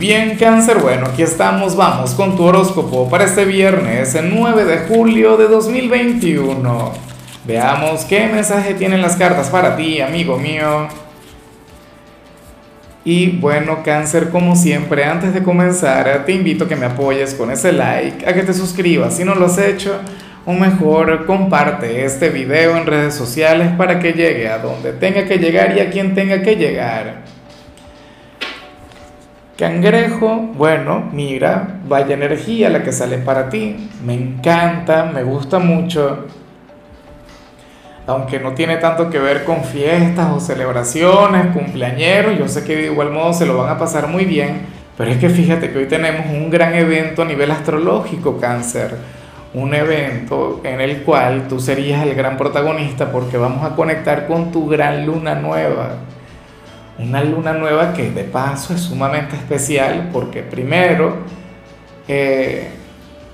bien, cáncer, bueno, aquí estamos, vamos con tu horóscopo para este viernes, el 9 de julio de 2021. Veamos qué mensaje tienen las cartas para ti, amigo mío. Y bueno, cáncer, como siempre, antes de comenzar, te invito a que me apoyes con ese like, a que te suscribas si no lo has hecho, o mejor, comparte este video en redes sociales para que llegue a donde tenga que llegar y a quien tenga que llegar. Cangrejo, bueno, mira, vaya energía la que sale para ti. Me encanta, me gusta mucho. Aunque no tiene tanto que ver con fiestas o celebraciones, cumpleañeros, yo sé que de igual modo se lo van a pasar muy bien. Pero es que fíjate que hoy tenemos un gran evento a nivel astrológico, cáncer. Un evento en el cual tú serías el gran protagonista porque vamos a conectar con tu gran luna nueva una luna nueva que de paso es sumamente especial porque primero, eh,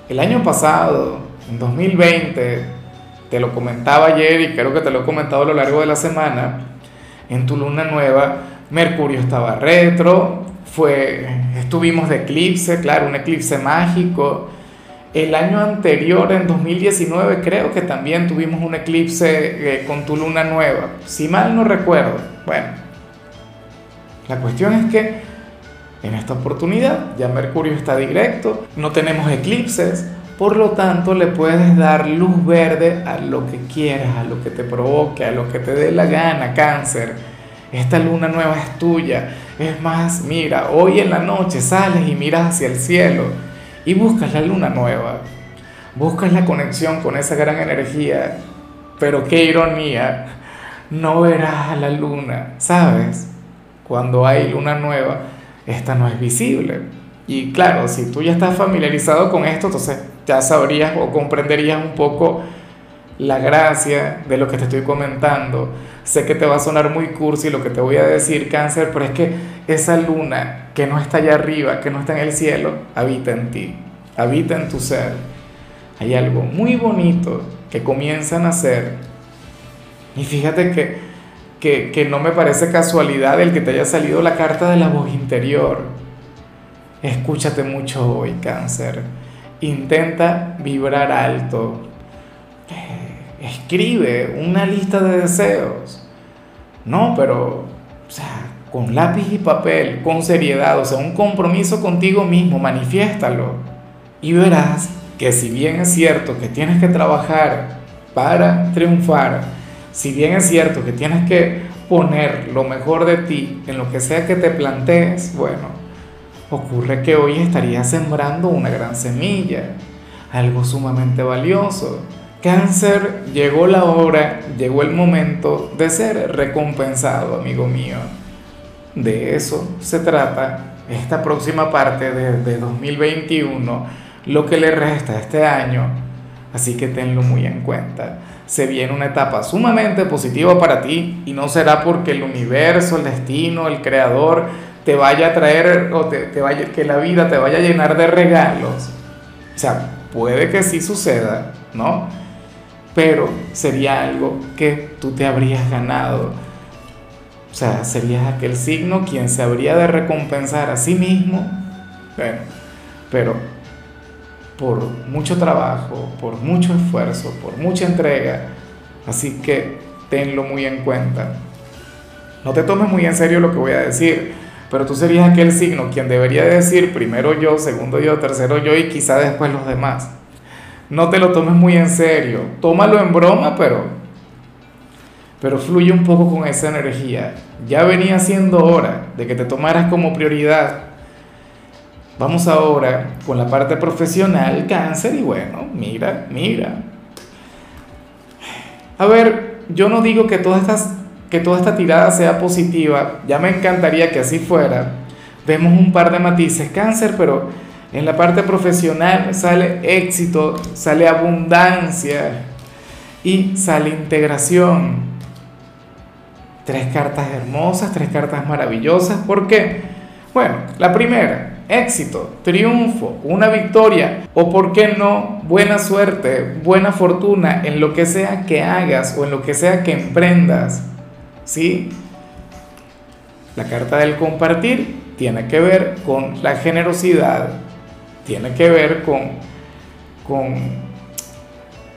el año pasado, en 2020, te lo comentaba ayer y creo que te lo he comentado a lo largo de la semana, en tu luna nueva, Mercurio estaba retro, fue, estuvimos de eclipse, claro, un eclipse mágico. El año anterior, en 2019, creo que también tuvimos un eclipse eh, con tu luna nueva, si mal no recuerdo. Bueno, la cuestión es que en esta oportunidad ya Mercurio está directo, no tenemos eclipses, por lo tanto le puedes dar luz verde a lo que quieras, a lo que te provoque, a lo que te dé la gana, cáncer. Esta luna nueva es tuya. Es más, mira, hoy en la noche sales y miras hacia el cielo y buscas la luna nueva. Buscas la conexión con esa gran energía. Pero qué ironía, no verás a la luna, ¿sabes? Cuando hay luna nueva, esta no es visible. Y claro, si tú ya estás familiarizado con esto, entonces ya sabrías o comprenderías un poco la gracia de lo que te estoy comentando. Sé que te va a sonar muy cursi lo que te voy a decir, cáncer, pero es que esa luna que no está allá arriba, que no está en el cielo, habita en ti, habita en tu ser. Hay algo muy bonito que comienza a nacer. Y fíjate que que, no me parece casualidad el que te haya salido la carta de la voz interior. Escúchate mucho hoy, cáncer. Intenta vibrar alto. Eh, escribe una lista de deseos. No, pero, o sea, con lápiz y papel, con seriedad, o sea, un compromiso contigo mismo, manifiéstalo. Y verás que si bien es cierto que tienes que trabajar para triunfar, si bien es cierto que tienes que poner lo mejor de ti en lo que sea que te plantees, bueno, ocurre que hoy estarías sembrando una gran semilla, algo sumamente valioso. Cáncer, llegó la hora, llegó el momento de ser recompensado, amigo mío. De eso se trata esta próxima parte de, de 2021, lo que le resta este año. Así que tenlo muy en cuenta se viene una etapa sumamente positiva para ti y no será porque el universo, el destino, el creador te vaya a traer o te, vaya, que la vida te vaya a llenar de regalos. O sea, puede que sí suceda, ¿no? Pero sería algo que tú te habrías ganado. O sea, serías aquel signo quien se habría de recompensar a sí mismo. Pero por mucho trabajo, por mucho esfuerzo, por mucha entrega. Así que tenlo muy en cuenta. No te tomes muy en serio lo que voy a decir, pero tú serías aquel signo quien debería decir primero yo, segundo yo, tercero yo y quizá después los demás. No te lo tomes muy en serio, tómalo en broma, pero pero fluye un poco con esa energía. Ya venía siendo hora de que te tomaras como prioridad Vamos ahora con la parte profesional, cáncer, y bueno, mira, mira. A ver, yo no digo que, que toda esta tirada sea positiva, ya me encantaría que así fuera. Vemos un par de matices, cáncer, pero en la parte profesional sale éxito, sale abundancia y sale integración. Tres cartas hermosas, tres cartas maravillosas. ¿Por qué? Bueno, la primera, éxito, triunfo, una victoria o, por qué no, buena suerte, buena fortuna en lo que sea que hagas o en lo que sea que emprendas. ¿Sí? La carta del compartir tiene que ver con la generosidad, tiene que ver con, con,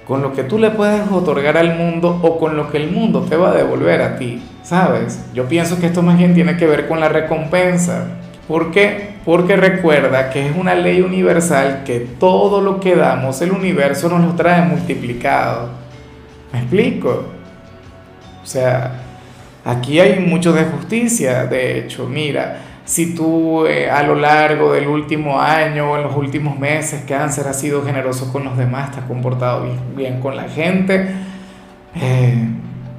con lo que tú le puedes otorgar al mundo o con lo que el mundo te va a devolver a ti, ¿sabes? Yo pienso que esto más bien tiene que ver con la recompensa. ¿Por qué? Porque recuerda que es una ley universal que todo lo que damos, el universo nos lo trae multiplicado. ¿Me explico? O sea, aquí hay mucho de justicia, de hecho, mira, si tú eh, a lo largo del último año o en los últimos meses, cáncer, has sido generoso con los demás, te has comportado bien, con la gente, eh,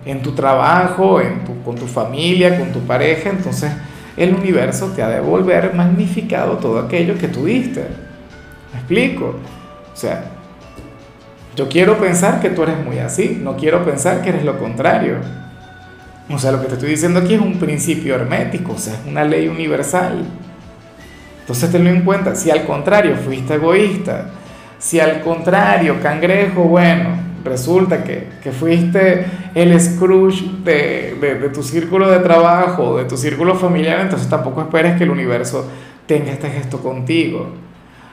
en tu trabajo, con tu familia, con tu pareja, entonces el universo te ha de devolver magnificado todo aquello que tú diste. ¿Me explico? O sea, yo quiero pensar que tú eres muy así, no quiero pensar que eres lo contrario. O sea, lo que te estoy diciendo aquí es un principio hermético, o sea, es una ley universal. Entonces tenlo en cuenta, si al contrario fuiste egoísta, si al contrario, cangrejo, bueno, resulta que, que fuiste el Scrooge de, de, de, tu círculo de trabajo, de tu círculo familiar, entonces tampoco esperes que el universo tenga este gesto contigo.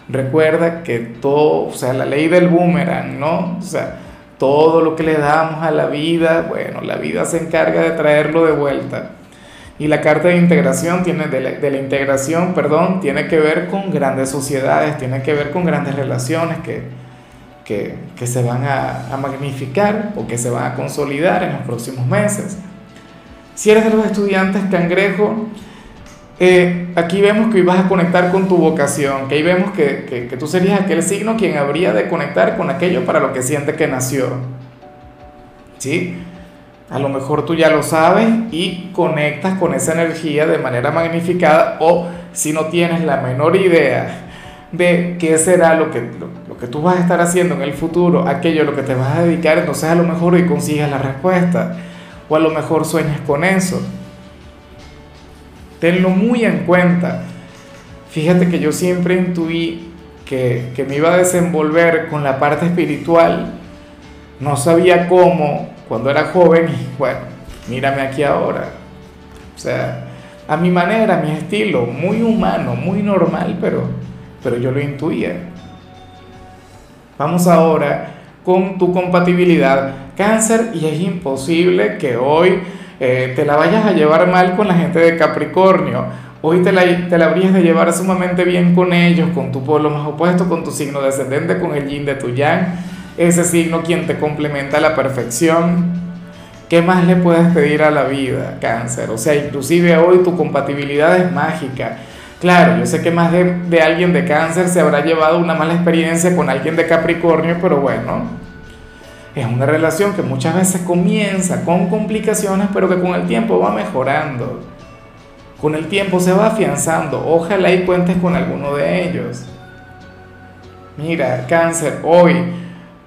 Recuerda que todo, o sea, la ley del boomerang, ¿no? O sea, todo lo que le damos a la vida, bueno, la vida se encarga de traerlo de vuelta. Y la carta de integración tiene, de la, de la integración, perdón, tiene que ver con grandes sociedades, tiene que ver con grandes relaciones que, que, se van a, a, magnificar o que se van a consolidar en los próximos meses. Si eres de los estudiantes cangrejo, eh, aquí vemos que vas a conectar con tu vocación, que ahí vemos que, que, que, tú serías aquel signo quien habría de conectar con aquello para lo que siente que nació. ¿Sí? A lo mejor tú ya lo sabes y conectas con esa energía de manera magnificada o si no tienes la menor idea de qué será lo que, que tú vas a estar haciendo en el futuro, aquello a lo que te vas a dedicar, entonces a lo mejor hoy consigues la respuesta o a lo mejor sueñas con eso. Tenlo muy en cuenta. Fíjate que yo siempre intuí que, que, me iba a desenvolver con la parte espiritual. No sabía cómo cuando era joven y bueno, mírame aquí ahora. O sea, a mi manera, a mi estilo, muy humano, muy normal, pero, pero yo lo intuía. Vamos ahora con tu compatibilidad cáncer y es imposible que hoy eh, te la vayas a llevar mal con la gente de Capricornio. Hoy te la, te la habrías de llevar sumamente bien con ellos, con tu pueblo más opuesto, con tu signo descendente, con el yin de tu yang, ese signo quien te complementa a la perfección. ¿Qué más le puedes pedir a la vida, cáncer? O sea, inclusive hoy tu compatibilidad es mágica. Claro, yo sé que más de, alguien de cáncer se habrá llevado una mala experiencia con alguien de Capricornio, pero bueno, es una relación que muchas veces comienza con complicaciones, pero que con el tiempo va mejorando. Con el tiempo se va afianzando. Ojalá y cuentes con alguno de ellos. Mira, cáncer, hoy,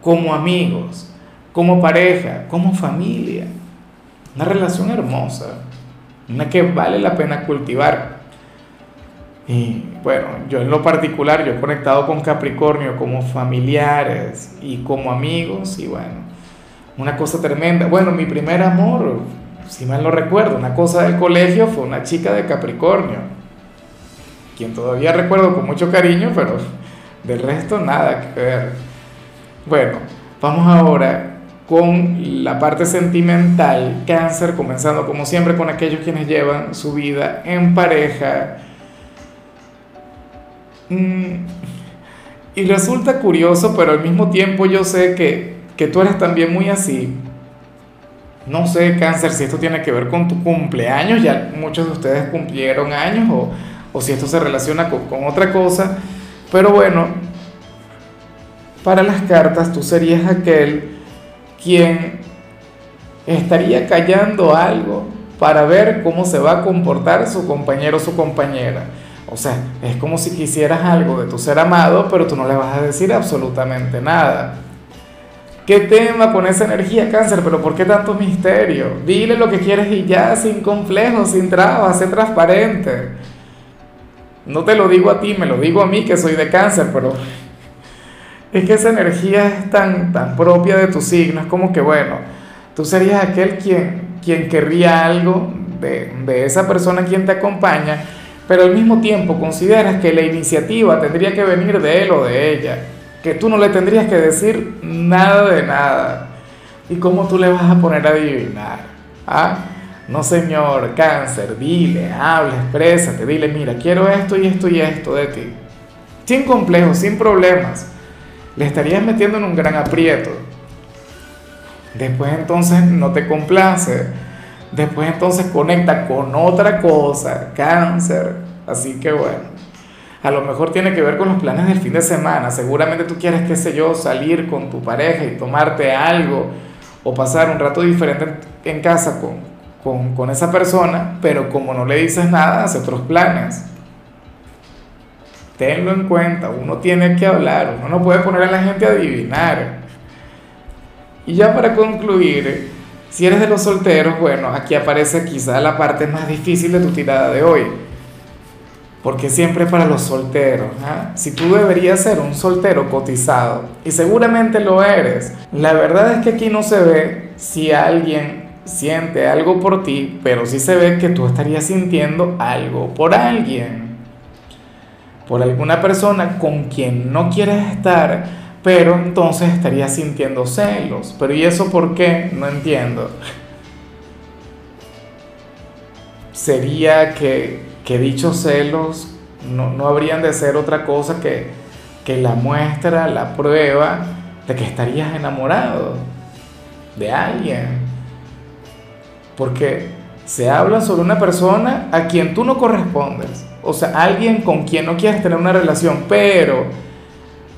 como amigos, como pareja, como familia. Una relación hermosa. Una que vale la pena cultivar. Y bueno, yo en lo particular, yo he conectado con Capricornio como familiares y como amigos y bueno, una cosa tremenda. Bueno, mi primer amor, si mal no recuerdo, una cosa del colegio fue una chica de Capricornio, quien todavía recuerdo con mucho cariño, pero del resto nada que ver. Bueno, vamos ahora con la parte sentimental, cáncer, comenzando como siempre con aquellos quienes llevan su vida en pareja y resulta curioso, pero al mismo tiempo yo sé que, que tú eres también muy así. No sé, cáncer, si esto tiene que ver con tu cumpleaños, ya muchos de ustedes cumplieron años, o, o si esto se relaciona con otra cosa. Pero bueno, para las cartas tú serías aquel quien estaría callando algo para ver cómo se va a comportar su compañero o su compañera. O sea, es como si quisieras algo de tu ser amado, pero tú no le vas a decir absolutamente nada. ¿Qué tema con esa energía, cáncer? Pero ¿por qué tanto misterio? Dile lo que quieres y ya, sin complejos, sin trabas, sé transparente. No te lo digo a ti, me lo digo a mí que soy de cáncer, pero es que esa energía es tan, tan propia de tu signo, es como que, bueno, tú serías aquel quien, quien querría algo de, de esa persona quien te acompaña, pero al mismo tiempo consideras que la iniciativa tendría que venir de él o de ella, que tú no le tendrías que decir nada de nada. ¿Y cómo tú le vas a poner a adivinar? ¿Ah? No, señor, cáncer, dile, habla, exprésate, dile, mira, quiero esto y esto y esto de ti. Sin complejos, sin problemas. Le estarías metiendo en un gran aprieto. Después entonces no te complace. Después entonces conecta con otra cosa, cáncer. Así que bueno, a lo mejor tiene que ver con los planes del fin de semana. Seguramente tú quieres, qué sé yo, salir con tu pareja y tomarte algo o pasar un rato diferente en casa con, con, con esa persona, pero como no le dices nada, hace otros planes. Tenlo en cuenta, uno tiene que hablar, uno no puede poner a la gente a adivinar. Y ya para concluir, si eres de los solteros, bueno, aquí aparece quizá la parte más difícil de tu tirada de hoy. Porque siempre para los solteros. ¿ah? Si tú deberías ser un soltero cotizado, y seguramente lo eres, la verdad es que aquí no se ve si alguien siente algo por ti, pero sí se ve que tú estarías sintiendo algo por alguien, por alguna persona con quien no quieres estar, pero entonces estarías sintiendo celos. Pero ¿y eso por qué? No entiendo. Sería que, que dichos celos no, no, habrían de ser otra cosa que, que la muestra, la prueba de que estarías enamorado de alguien porque se habla sobre una persona a quien tú no correspondes. O sea, alguien con quien no quieres tener una relación, pero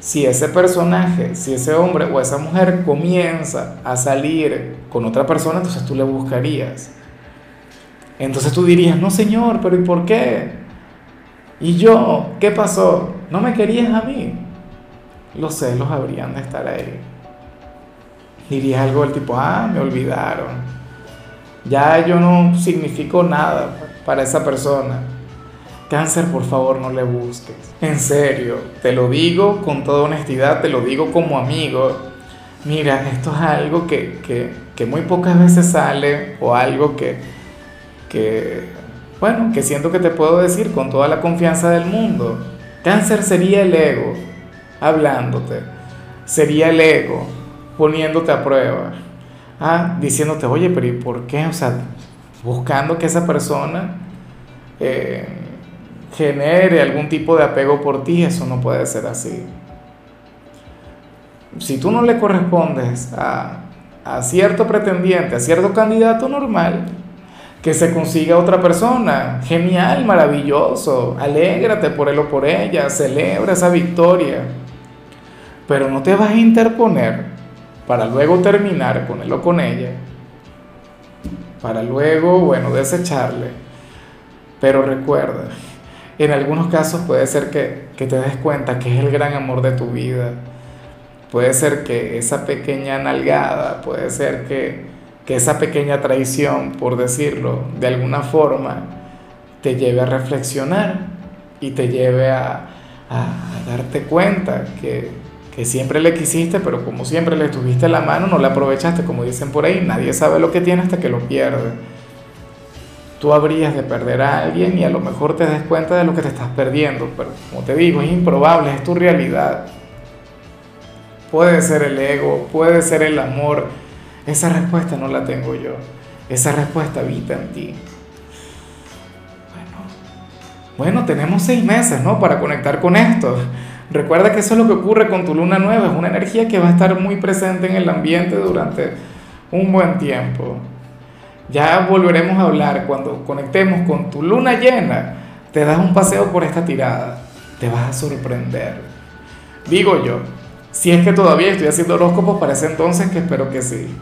si ese personaje, si ese hombre o esa mujer comienza a salir con otra persona, entonces tú le buscarías. Entonces tú dirías, no señor, pero ¿y por qué? ¿Y yo? ¿Qué pasó? ¿No me querías a mí? Los celos habrían de estar ahí. Dirías algo del tipo, ah, me olvidaron ya yo no significo nada para esa persona. Cáncer, por favor, no le busques. En serio, te lo digo con toda honestidad, te lo digo como amigo. Mira, esto es algo que, que, que muy pocas veces sale o algo que, que, bueno, que siento que te puedo decir con toda la confianza del mundo. Cáncer sería el ego hablándote, sería el ego poniéndote a prueba ah, diciéndote, oye, pero ¿y por qué? O sea, buscando que esa persona eh, genere algún tipo de apego por ti, eso no puede ser así. Si tú no le correspondes a, a cierto pretendiente, a cierto candidato normal, que se consiga otra persona. Genial, maravilloso. Alégrate por él o por ella. Celebra esa victoria. Pero no te vas a interponer para luego terminar con él o con ella, para luego, bueno, desecharle. Pero recuerda, en algunos casos puede ser que, que te des cuenta que es el gran amor de tu vida. Puede ser que esa pequeña nalgada, puede ser que, que esa pequeña traición, por decirlo de alguna forma, te lleve a reflexionar y te lleve a, a darte cuenta que, que siempre le quisiste, pero como siempre le tuviste la mano, no la aprovechaste, como dicen por ahí, nadie sabe lo que tiene hasta que lo pierde. Tú habrías de perder a alguien y a lo mejor te des cuenta de lo que te estás perdiendo, pero como te digo, es improbable, es tu realidad. Puede ser el ego, puede ser el amor. Esa respuesta no la tengo yo. Esa respuesta habita en ti. Bueno, bueno tenemos seis meses, ¿no? Para conectar con esto. Recuerda que eso es lo que ocurre con tu luna nueva, es una energía que va a estar muy presente en el ambiente durante un buen tiempo. Ya volveremos a hablar cuando conectemos con tu luna llena. Te das un paseo por esta tirada, te vas a sorprender. Digo yo, si es que todavía estoy haciendo horóscopos para ese entonces, que espero que sí.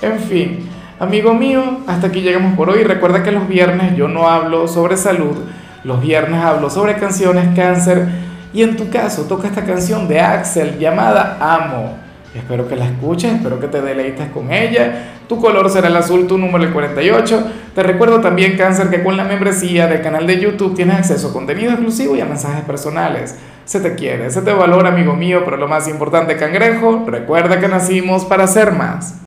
En fin, amigo mío, hasta aquí llegamos por hoy. Recuerda que los viernes yo no hablo sobre salud, los viernes hablo sobre canciones, cáncer y en tu caso toca esta canción de Axel llamada Amo. Espero que la escuches, espero que te deleites con ella. Tu color será el azul, tu número el 48. Te recuerdo también, Cáncer, que con la membresía del canal de YouTube tienes acceso a contenido exclusivo y a mensajes personales. Se te quiere, se te valora, amigo mío, pero lo más importante, cangrejo, recuerda que nacimos para ser más.